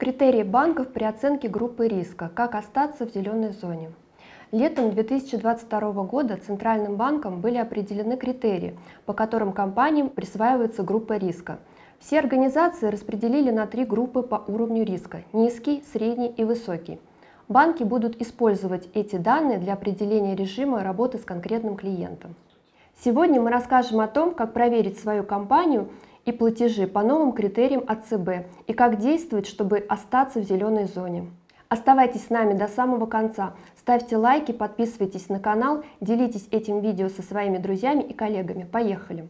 Критерии банков при оценке группы риска. Как остаться в зеленой зоне. Летом 2022 года Центральным банком были определены критерии, по которым компаниям присваивается группа риска. Все организации распределили на три группы по уровню риска – низкий, средний и высокий. Банки будут использовать эти данные для определения режима работы с конкретным клиентом. Сегодня мы расскажем о том, как проверить свою компанию и платежи по новым критериям от ЦБ и как действовать, чтобы остаться в зеленой зоне. Оставайтесь с нами до самого конца, ставьте лайки, подписывайтесь на канал, делитесь этим видео со своими друзьями и коллегами. Поехали!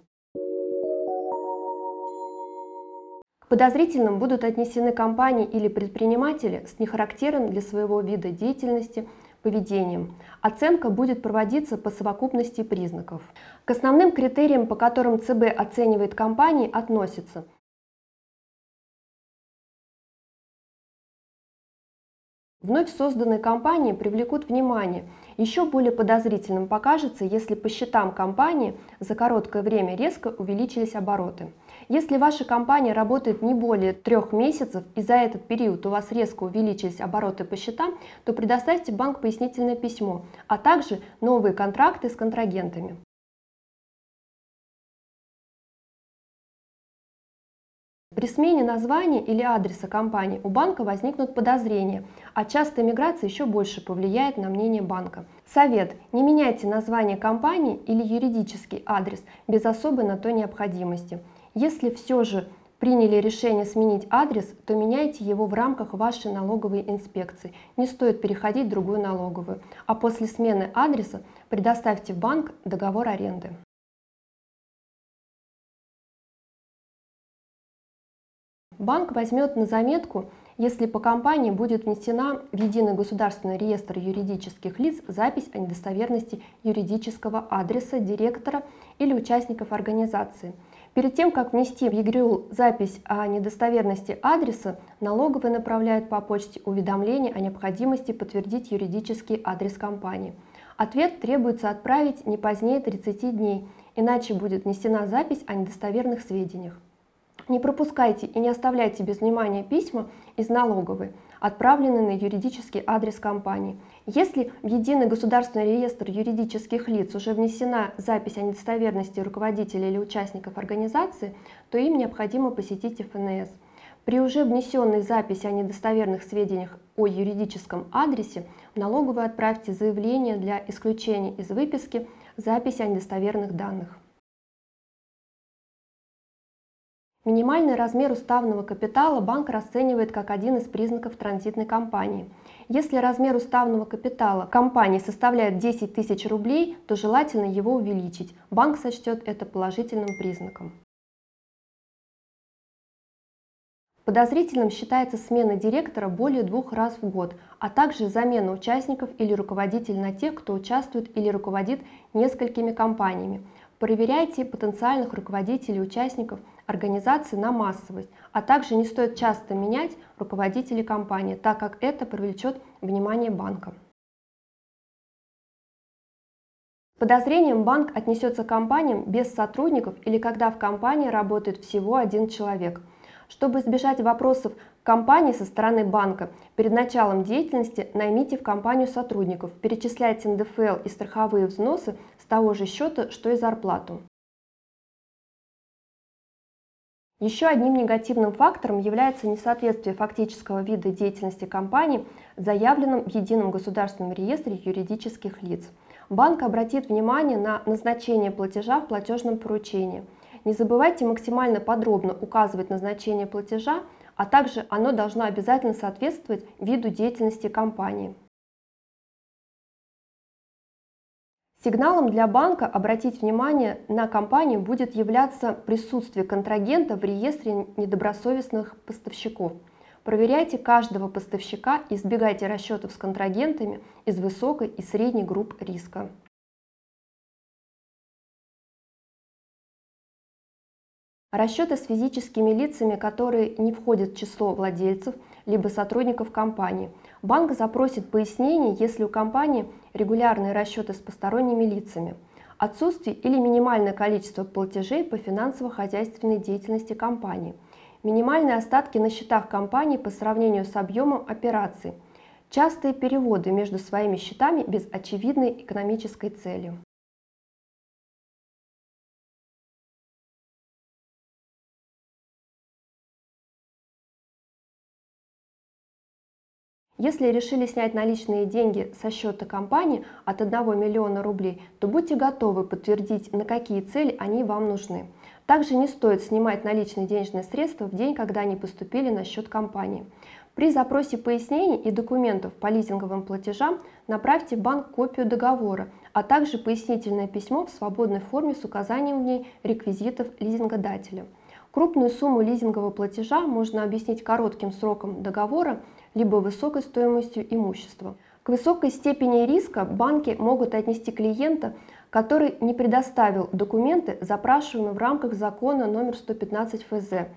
К подозрительным будут отнесены компании или предприниматели с нехарактерным для своего вида деятельности – поведением. Оценка будет проводиться по совокупности признаков. К основным критериям, по которым ЦБ оценивает компании, относятся Вновь созданные компании привлекут внимание. Еще более подозрительным покажется, если по счетам компании за короткое время резко увеличились обороты. Если ваша компания работает не более трех месяцев и за этот период у вас резко увеличились обороты по счетам, то предоставьте банк пояснительное письмо, а также новые контракты с контрагентами. При смене названия или адреса компании у банка возникнут подозрения, а частая миграция еще больше повлияет на мнение банка. Совет. Не меняйте название компании или юридический адрес без особой на то необходимости. Если все же приняли решение сменить адрес, то меняйте его в рамках вашей налоговой инспекции. Не стоит переходить в другую налоговую. А после смены адреса предоставьте в банк договор аренды. Банк возьмет на заметку, если по компании будет внесена в Единый государственный реестр юридических лиц запись о недостоверности юридического адреса директора или участников организации. Перед тем, как внести в ЕГРЮЛ запись о недостоверности адреса, налоговые направляют по почте уведомление о необходимости подтвердить юридический адрес компании. Ответ требуется отправить не позднее 30 дней, иначе будет внесена запись о недостоверных сведениях. Не пропускайте и не оставляйте без внимания письма из налоговой, отправленные на юридический адрес компании. Если в Единый государственный реестр юридических лиц уже внесена запись о недостоверности руководителя или участников организации, то им необходимо посетить ФНС. При уже внесенной записи о недостоверных сведениях о юридическом адресе в налоговую отправьте заявление для исключения из выписки записи о недостоверных данных. Минимальный размер уставного капитала банк расценивает как один из признаков транзитной компании. Если размер уставного капитала компании составляет 10 тысяч рублей, то желательно его увеличить. Банк сочтет это положительным признаком. Подозрительным считается смена директора более двух раз в год, а также замена участников или руководителей на тех, кто участвует или руководит несколькими компаниями. Проверяйте потенциальных руководителей участников организации на массовость, а также не стоит часто менять руководителей компании, так как это привлечет внимание банка. Подозрением банк отнесется к компаниям без сотрудников или когда в компании работает всего один человек. Чтобы избежать вопросов компании со стороны банка, перед началом деятельности наймите в компанию сотрудников, перечисляйте НДФЛ и страховые взносы того же счета, что и зарплату. Еще одним негативным фактором является несоответствие фактического вида деятельности компании заявленным в Едином государственном реестре юридических лиц. Банк обратит внимание на назначение платежа в платежном поручении. Не забывайте максимально подробно указывать назначение платежа, а также оно должно обязательно соответствовать виду деятельности компании. Сигналом для банка обратить внимание на компанию будет являться присутствие контрагента в реестре недобросовестных поставщиков. Проверяйте каждого поставщика и избегайте расчетов с контрагентами из высокой и средней групп риска. Расчеты с физическими лицами, которые не входят в число владельцев, либо сотрудников компании. Банк запросит пояснение, если у компании регулярные расчеты с посторонними лицами, отсутствие или минимальное количество платежей по финансово-хозяйственной деятельности компании, минимальные остатки на счетах компании по сравнению с объемом операций, частые переводы между своими счетами без очевидной экономической цели. Если решили снять наличные деньги со счета компании от 1 миллиона рублей, то будьте готовы подтвердить, на какие цели они вам нужны. Также не стоит снимать наличные денежные средства в день, когда они поступили на счет компании. При запросе пояснений и документов по лизинговым платежам направьте в банк копию договора, а также пояснительное письмо в свободной форме с указанием в ней реквизитов лизингодателя. Крупную сумму лизингового платежа можно объяснить коротким сроком договора либо высокой стоимостью имущества. К высокой степени риска банки могут отнести клиента, который не предоставил документы, запрашиваемые в рамках закона номер 115 ФЗ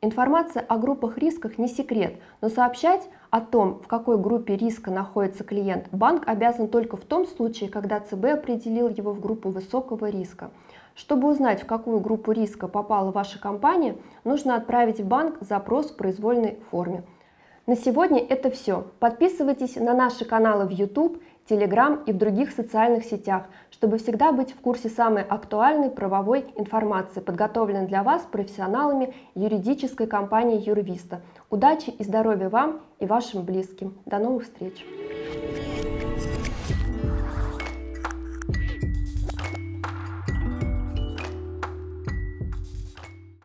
Информация о группах рисках не секрет, но сообщать о том, в какой группе риска находится клиент, банк обязан только в том случае, когда ЦБ определил его в группу высокого риска. Чтобы узнать, в какую группу риска попала ваша компания, нужно отправить в банк запрос в произвольной форме. На сегодня это все. Подписывайтесь на наши каналы в YouTube, Telegram и в других социальных сетях, чтобы всегда быть в курсе самой актуальной правовой информации, подготовленной для вас профессионалами юридической компании Юрвиста. Удачи и здоровья вам и вашим близким. До новых встреч!